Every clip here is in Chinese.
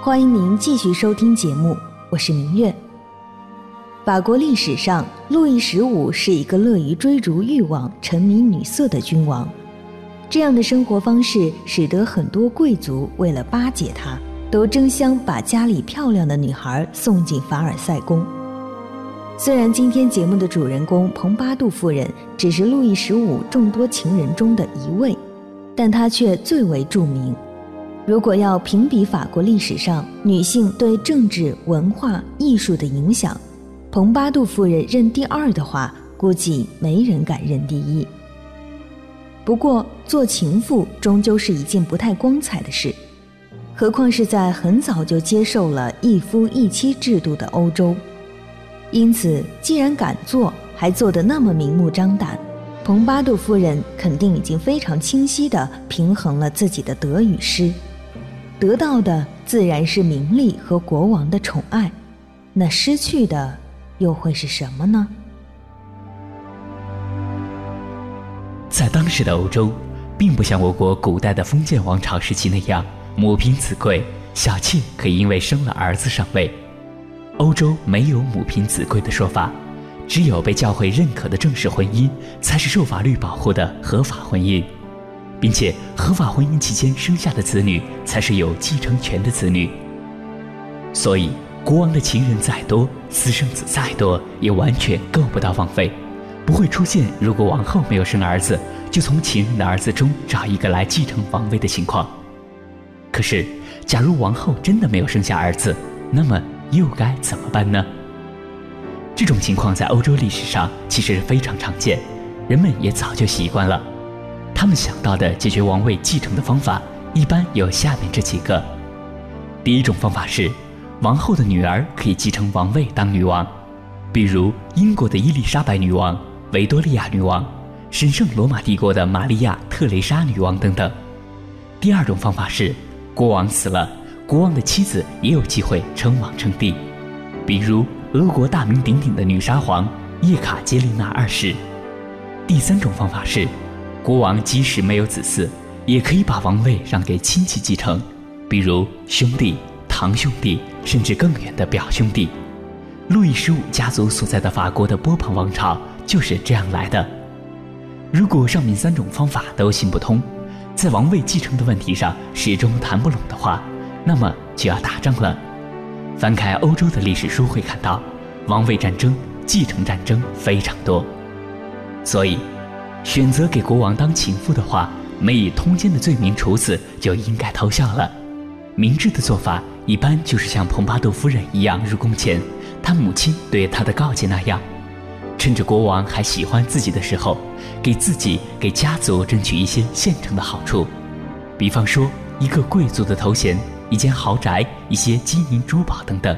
欢迎您继续收听节目，我是明月。法国历史上，路易十五是一个乐于追逐欲望、沉迷女色的君王。这样的生活方式，使得很多贵族为了巴结他，都争相把家里漂亮的女孩送进凡尔赛宫。虽然今天节目的主人公蓬巴杜夫人只是路易十五众多情人中的一位，但她却最为著名。如果要评比法国历史上女性对政治、文化、艺术的影响，蓬巴杜夫人认第二的话，估计没人敢认第一。不过，做情妇终究是一件不太光彩的事，何况是在很早就接受了一夫一妻制度的欧洲。因此，既然敢做，还做得那么明目张胆，蓬巴杜夫人肯定已经非常清晰地平衡了自己的得与失。得到的自然是名利和国王的宠爱，那失去的又会是什么呢？在当时的欧洲，并不像我国古代的封建王朝时期那样，母凭子贵，小妾可以因为生了儿子上位。欧洲没有母凭子贵的说法，只有被教会认可的正式婚姻才是受法律保护的合法婚姻。并且，合法婚姻期间生下的子女才是有继承权的子女。所以，国王的情人再多，私生子再多，也完全够不到王位，不会出现如果王后没有生儿子，就从情人的儿子中找一个来继承王位的情况。可是，假如王后真的没有生下儿子，那么又该怎么办呢？这种情况在欧洲历史上其实非常常见，人们也早就习惯了。他们想到的解决王位继承的方法，一般有下面这几个。第一种方法是，王后的女儿可以继承王位当女王，比如英国的伊丽莎白女王、维多利亚女王、神圣罗马帝国的玛利亚特蕾莎女王等等。第二种方法是，国王死了，国王的妻子也有机会称王称帝，比如俄国大名鼎鼎的女沙皇叶卡捷琳娜二世。第三种方法是。国王即使没有子嗣，也可以把王位让给亲戚继承，比如兄弟、堂兄弟，甚至更远的表兄弟。路易十五家族所在的法国的波旁王朝就是这样来的。如果上面三种方法都行不通，在王位继承的问题上始终谈不拢的话，那么就要打仗了。翻开欧洲的历史书会看到，王位战争、继承战争非常多，所以。选择给国王当情妇的话，没以通奸的罪名处死就应该偷笑了。明智的做法一般就是像蓬巴杜夫人一样入宫前，他母亲对他的告诫那样，趁着国王还喜欢自己的时候，给自己给家族争取一些现成的好处，比方说一个贵族的头衔、一间豪宅、一些金银珠宝等等。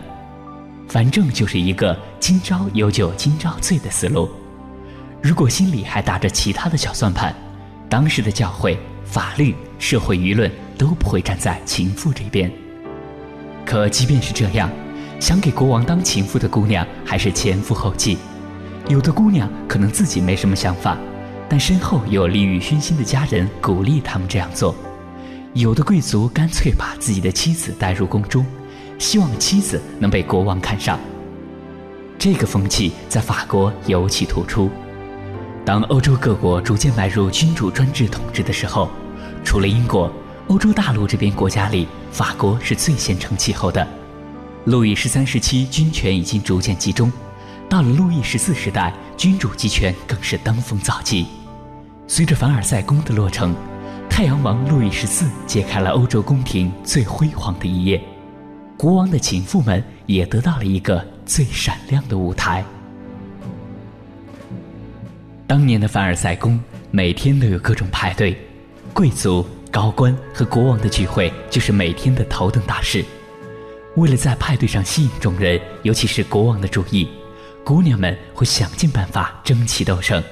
反正就是一个今朝有酒今朝醉的思路。如果心里还打着其他的小算盘，当时的教会、法律、社会舆论都不会站在情妇这边。可即便是这样，想给国王当情妇的姑娘还是前赴后继。有的姑娘可能自己没什么想法，但身后有利欲熏心的家人鼓励他们这样做。有的贵族干脆把自己的妻子带入宫中，希望妻子能被国王看上。这个风气在法国尤其突出。当欧洲各国逐渐迈入君主专制统治的时候，除了英国，欧洲大陆这边国家里，法国是最先成气候的。路易十三时期，军权已经逐渐集中；到了路易十四时代，君主集权更是登峰造极。随着凡尔赛宫的落成，太阳王路易十四揭开了欧洲宫廷最辉煌的一页，国王的情妇们也得到了一个最闪亮的舞台。当年的凡尔赛宫每天都有各种派对，贵族、高官和国王的聚会就是每天的头等大事。为了在派对上吸引众人，尤其是国王的注意，姑娘们会想尽办法争奇斗胜，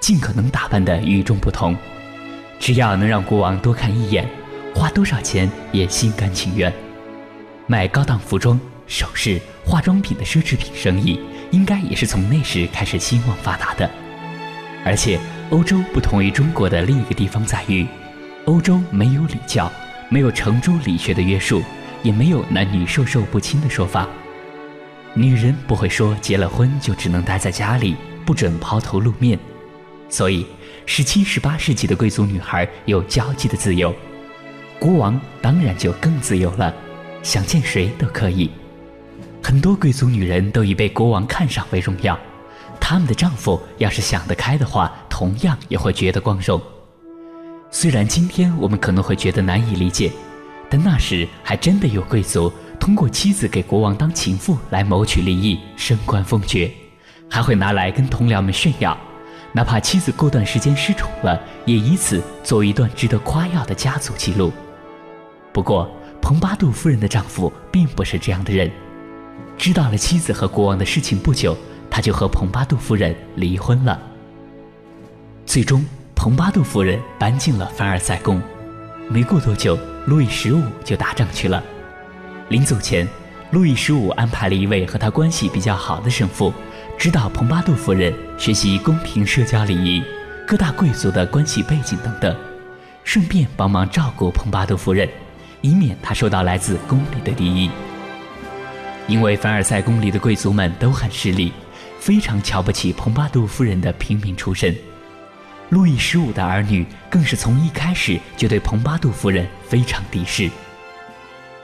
尽可能打扮得与众不同。只要能让国王多看一眼，花多少钱也心甘情愿。卖高档服装、首饰、化妆品的奢侈品生意，应该也是从那时开始兴旺发达的。而且，欧洲不同于中国的另一个地方在于，欧洲没有礼教，没有程朱理学的约束，也没有男女授受不亲的说法。女人不会说结了婚就只能待在家里，不准抛头露面，所以十七、十八世纪的贵族女孩有交际的自由，国王当然就更自由了，想见谁都可以。很多贵族女人都以被国王看上为荣耀，他们的丈夫要是想得开的话，同样也会觉得光荣。虽然今天我们可能会觉得难以理解，但那时还真的有贵族。通过妻子给国王当情妇来谋取利益、升官封爵，还会拿来跟同僚们炫耀。哪怕妻子过段时间失宠了，也以此作为一段值得夸耀的家族记录。不过，蓬巴杜夫人的丈夫并不是这样的人。知道了妻子和国王的事情不久，他就和蓬巴杜夫人离婚了。最终，蓬巴杜夫人搬进了凡尔赛宫。没过多久，路易十五就打仗去了。临走前，路易十五安排了一位和他关系比较好的神父，指导蓬巴杜夫人学习宫廷社交礼仪、各大贵族的关系背景等等，顺便帮忙照顾蓬巴杜夫人，以免她受到来自宫里的敌意。因为凡尔赛宫里的贵族们都很势利，非常瞧不起蓬巴杜夫人的平民出身，路易十五的儿女更是从一开始就对蓬巴杜夫人非常敌视。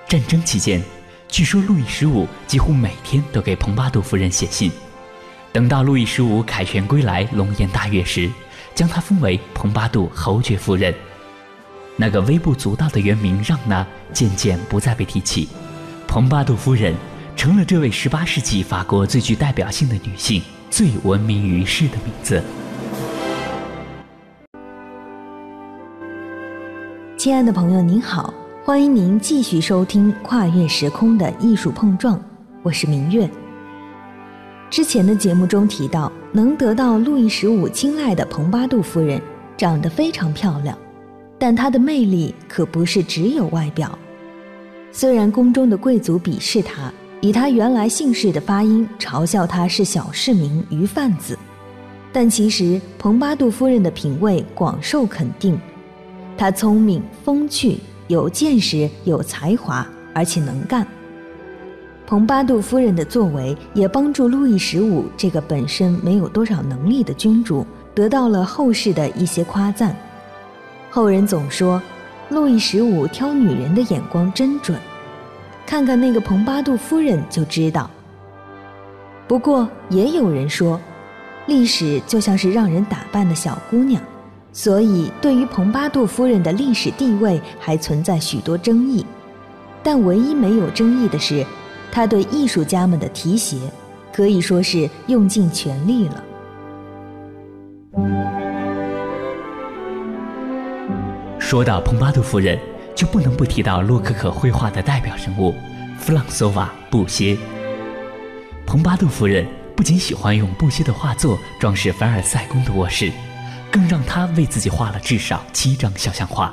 战争期间，据说路易十五几乎每天都给蓬巴杜夫人写信。等到路易十五凯旋归来、龙颜大悦时，将她封为蓬巴杜侯爵夫人。那个微不足道的原名让娜渐渐不再被提起，蓬巴杜夫人成了这位18世纪法国最具代表性的女性最闻名于世的名字。亲爱的朋友，您好。欢迎您继续收听《跨越时空的艺术碰撞》，我是明月。之前的节目中提到，能得到路易十五青睐的蓬巴杜夫人长得非常漂亮，但她的魅力可不是只有外表。虽然宫中的贵族鄙视她，以他原来姓氏的发音嘲笑他是小市民、鱼贩子，但其实蓬巴杜夫人的品味广受肯定，她聪明风趣。有见识、有才华，而且能干。蓬巴杜夫人的作为也帮助路易十五这个本身没有多少能力的君主得到了后世的一些夸赞。后人总说，路易十五挑女人的眼光真准，看看那个蓬巴杜夫人就知道。不过也有人说，历史就像是让人打扮的小姑娘。所以，对于蓬巴杜夫人的历史地位还存在许多争议，但唯一没有争议的是，她对艺术家们的提携，可以说是用尽全力了。说到蓬巴杜夫人，就不能不提到洛可可绘画的代表人物弗朗索瓦·布歇。蓬巴杜夫人不仅喜欢用布歇的画作装饰凡尔赛宫的卧室。更让他为自己画了至少七张肖像画。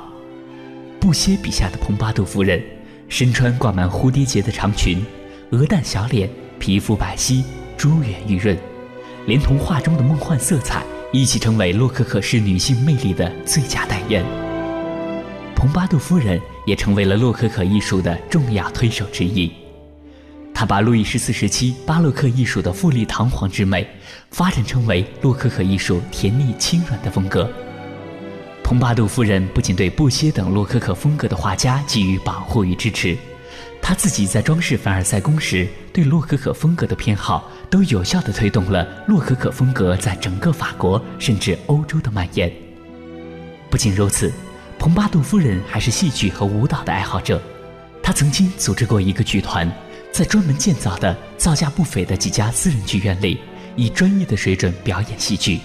布歇笔下的蓬巴杜夫人，身穿挂满蝴蝶结的长裙，鹅蛋小脸，皮肤白皙，珠圆玉润，连同画中的梦幻色彩一起成为洛可可式女性魅力的最佳代言。蓬巴杜夫人也成为了洛可可艺术的重要推手之一。他把路易十四时期巴洛克艺术的富丽堂皇之美，发展成为洛可可艺术甜腻轻软的风格。蓬巴杜夫人不仅对布歇等洛可可风格的画家给予保护与支持，她自己在装饰凡尔赛宫时对洛可可风格的偏好，都有效地推动了洛可可风格在整个法国甚至欧洲的蔓延。不仅如此，蓬巴杜夫人还是戏剧和舞蹈的爱好者，她曾经组织过一个剧团。在专门建造的、造价不菲的几家私人剧院里，以专业的水准表演戏剧。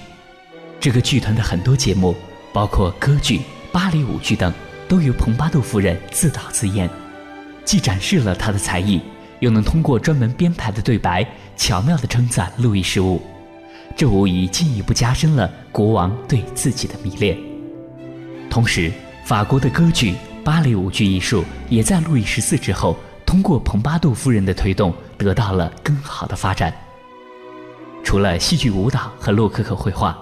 这个剧团的很多节目，包括歌剧、芭蕾舞剧等，都由蓬巴杜夫人自导自演，既展示了她的才艺，又能通过专门编排的对白，巧妙地称赞路易十五。这无疑进一步加深了国王对自己的迷恋。同时，法国的歌剧、芭蕾舞剧艺术也在路易十四之后。通过蓬巴杜夫人的推动，得到了更好的发展。除了戏剧、舞蹈和洛可可绘画，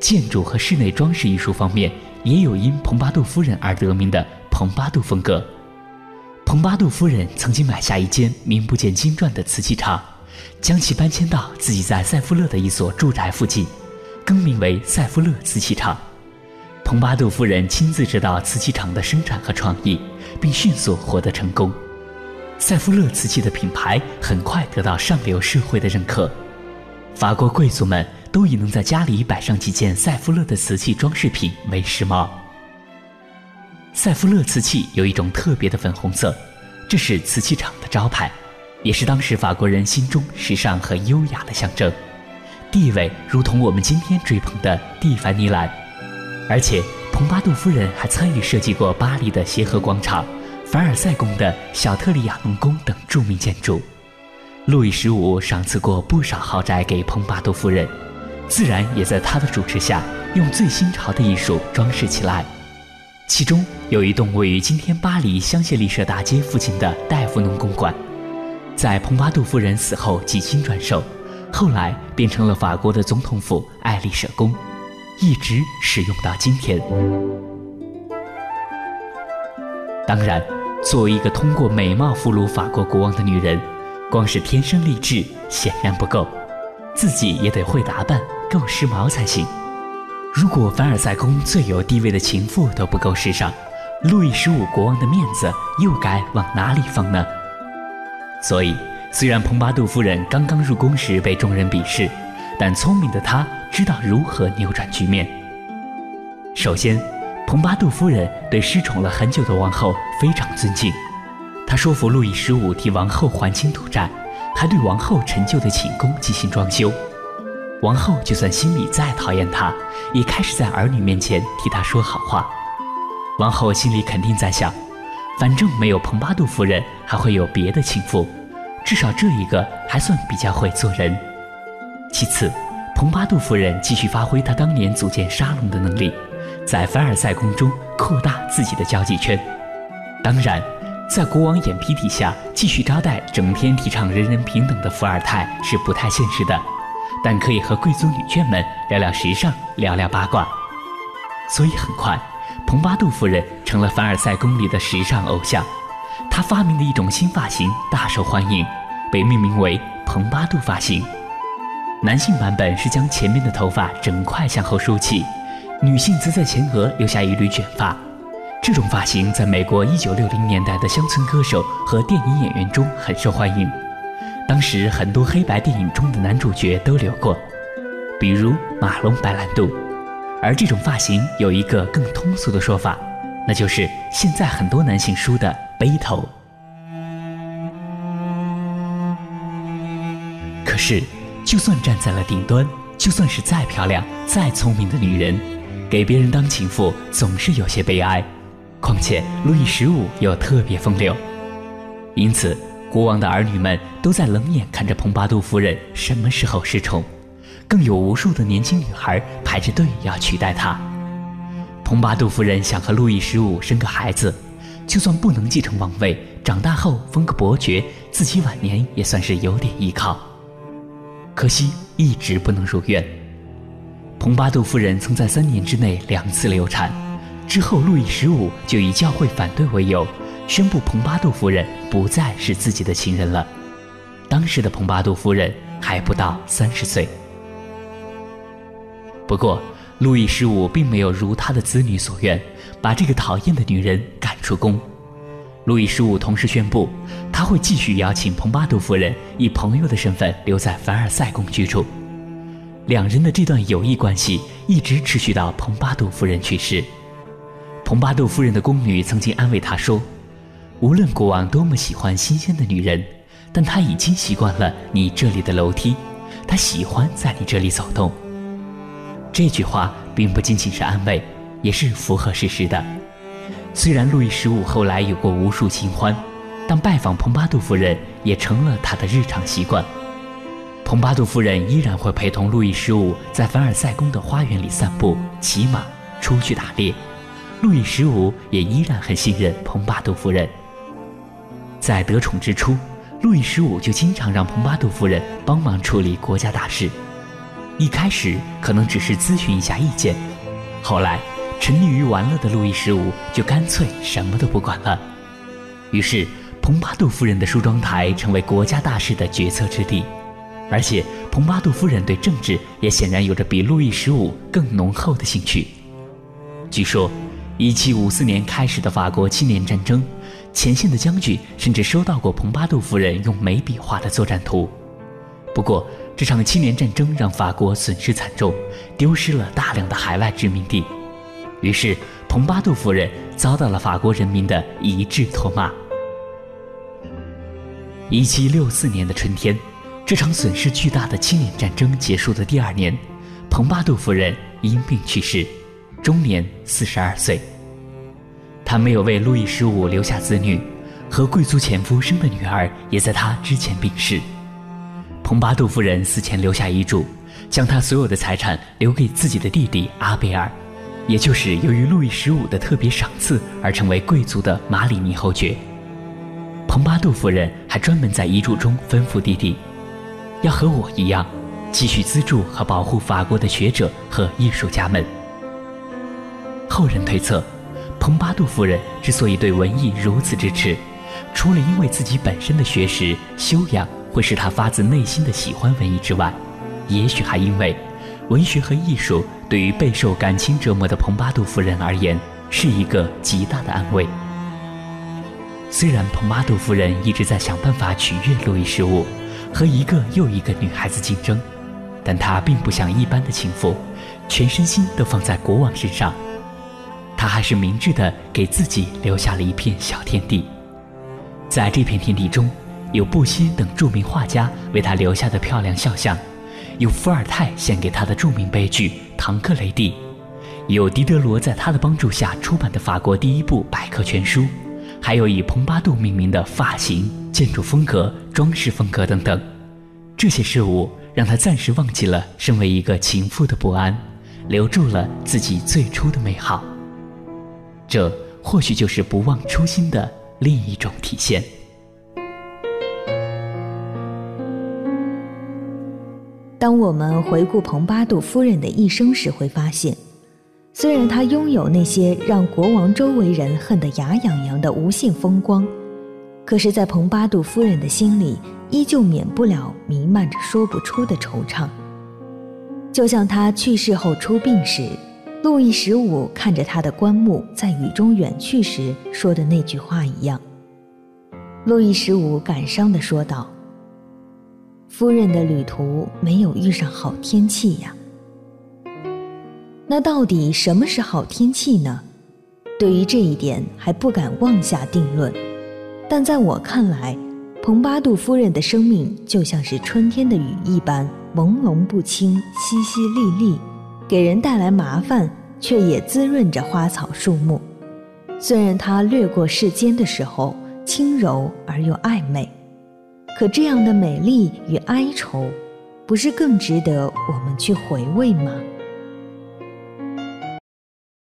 建筑和室内装饰艺术方面，也有因蓬巴杜夫人而得名的蓬巴杜风格。蓬巴杜夫人曾经买下一间名不见经传的瓷器厂，将其搬迁到自己在塞夫勒的一所住宅附近，更名为塞夫勒瓷器厂。蓬巴杜夫人亲自指导瓷器厂的生产和创意，并迅速获得成功。塞夫勒瓷器的品牌很快得到上流社会的认可，法国贵族们都以能在家里摆上几件塞夫勒的瓷器装饰品为时髦。塞夫勒瓷器有一种特别的粉红色，这是瓷器厂的招牌，也是当时法国人心中时尚和优雅的象征，地位如同我们今天追捧的蒂凡尼蓝。而且，蓬巴杜夫人还参与设计过巴黎的协和广场、凡尔赛宫的小特里亚农宫等著名建筑。路易十五赏赐过不少豪宅给蓬巴杜夫人，自然也在他的主持下用最新潮的艺术装饰起来。其中有一栋位于今天巴黎香榭丽舍大街附近的戴夫农公馆，在蓬巴杜夫人死后几经转手，后来变成了法国的总统府爱丽舍宫，一直使用到今天。当然，作为一个通过美貌俘虏法国国王的女人，光是天生丽质显然不够，自己也得会打扮，够时髦才行。如果凡尔赛宫最有地位的情妇都不够时尚，路易十五国王的面子又该往哪里放呢？所以，虽然蓬巴杜夫人刚刚入宫时被众人鄙视，但聪明的她知道如何扭转局面。首先，蓬巴杜夫人对失宠了很久的王后非常尊敬，她说服路易十五替王后还清赌债，还对王后陈旧的寝宫进行装修。王后就算心里再讨厌他，也开始在儿女面前替他说好话。王后心里肯定在想，反正没有蓬巴杜夫人，还会有别的情妇，至少这一个还算比较会做人。其次，蓬巴杜夫人继续发挥她当年组建沙龙的能力，在凡尔赛宫中扩大自己的交际圈。当然，在国王眼皮底下继续招待整天提倡人人平等的伏尔泰是不太现实的。但可以和贵族女眷们聊聊时尚，聊聊八卦，所以很快，蓬巴杜夫人成了凡尔赛宫里的时尚偶像。她发明的一种新发型大受欢迎，被命名为蓬巴杜发型。男性版本是将前面的头发整块向后梳起，女性则在前额留下一缕卷发。这种发型在美国1960年代的乡村歌手和电影演员中很受欢迎。当时很多黑白电影中的男主角都留过，比如马龙白兰度。而这种发型有一个更通俗的说法，那就是现在很多男性梳的背头。可是，就算站在了顶端，就算是再漂亮、再聪明的女人，给别人当情妇总是有些悲哀。况且路易十五又特别风流，因此。国王的儿女们都在冷眼看着蓬巴杜夫人什么时候失宠，更有无数的年轻女孩排着队要取代她。蓬巴杜夫人想和路易十五生个孩子，就算不能继承王位，长大后封个伯爵，自己晚年也算是有点依靠。可惜一直不能如愿。蓬巴杜夫人曾在三年之内两次流产，之后路易十五就以教会反对为由。宣布蓬巴杜夫人不再是自己的情人了。当时的蓬巴杜夫人还不到三十岁。不过，路易十五并没有如他的子女所愿，把这个讨厌的女人赶出宫。路易十五同时宣布，他会继续邀请蓬巴杜夫人以朋友的身份留在凡尔赛宫居住。两人的这段友谊关系一直持续到蓬巴杜夫人去世。蓬巴杜夫人的宫女曾经安慰他说。无论国王多么喜欢新鲜的女人，但他已经习惯了你这里的楼梯，他喜欢在你这里走动。这句话并不仅仅是安慰，也是符合事实的。虽然路易十五后来有过无数新欢，但拜访蓬巴杜夫人也成了他的日常习惯。蓬巴杜夫人依然会陪同路易十五在凡尔赛宫的花园里散步、骑马、出去打猎。路易十五也依然很信任蓬巴杜夫人。在得宠之初，路易十五就经常让蓬巴杜夫人帮忙处理国家大事。一开始可能只是咨询一下意见，后来沉溺于玩乐的路易十五就干脆什么都不管了。于是，蓬巴杜夫人的梳妆台成为国家大事的决策之地。而且，蓬巴杜夫人对政治也显然有着比路易十五更浓厚的兴趣。据说，1754年开始的法国七年战争，前线的将军甚至收到过蓬巴杜夫人用眉笔画的作战图。不过，这场七年战争让法国损失惨重，丢失了大量的海外殖民地。于是，蓬巴杜夫人遭到了法国人民的一致唾骂。1764年的春天。这场损失巨大的七年战争结束的第二年，蓬巴杜夫人因病去世，终年四十二岁。她没有为路易十五留下子女，和贵族前夫生的女儿也在她之前病逝。蓬巴杜夫人死前留下遗嘱，将她所有的财产留给自己的弟弟阿贝尔，也就是由于路易十五的特别赏赐而成为贵族的马里尼侯爵。蓬巴杜夫人还专门在遗嘱中吩咐弟弟。要和我一样，继续资助和保护法国的学者和艺术家们。后人推测，蓬巴杜夫人之所以对文艺如此支持，除了因为自己本身的学识修养会使她发自内心的喜欢文艺之外，也许还因为，文学和艺术对于备受感情折磨的蓬巴杜夫人而言是一个极大的安慰。虽然蓬巴杜夫人一直在想办法取悦路易十五。和一个又一个女孩子竞争，但她并不像一般的情妇，全身心都放在国王身上。她还是明智的给自己留下了一片小天地，在这片天地中，有布歇等著名画家为她留下的漂亮肖像，有伏尔泰献给他的著名悲剧《唐克雷蒂》，有狄德罗在他的帮助下出版的法国第一部百科全书。还有以蓬巴杜命名的发型、建筑风格、装饰风格等等，这些事物让他暂时忘记了身为一个情妇的不安，留住了自己最初的美好。这或许就是不忘初心的另一种体现。当我们回顾蓬巴杜夫人的一生时，会发现。虽然她拥有那些让国王周围人恨得牙痒痒的无限风光，可是，在蓬巴杜夫人的心里，依旧免不了弥漫着说不出的惆怅。就像她去世后出殡时，路易十五看着他的棺木在雨中远去时说的那句话一样。路易十五感伤地说道：“夫人的旅途没有遇上好天气呀。”那到底什么是好天气呢？对于这一点还不敢妄下定论。但在我看来，蓬巴杜夫人的生命就像是春天的雨一般朦胧不清、淅淅沥沥，给人带来麻烦，却也滋润着花草树木。虽然她掠过世间的时候轻柔而又暧昧，可这样的美丽与哀愁，不是更值得我们去回味吗？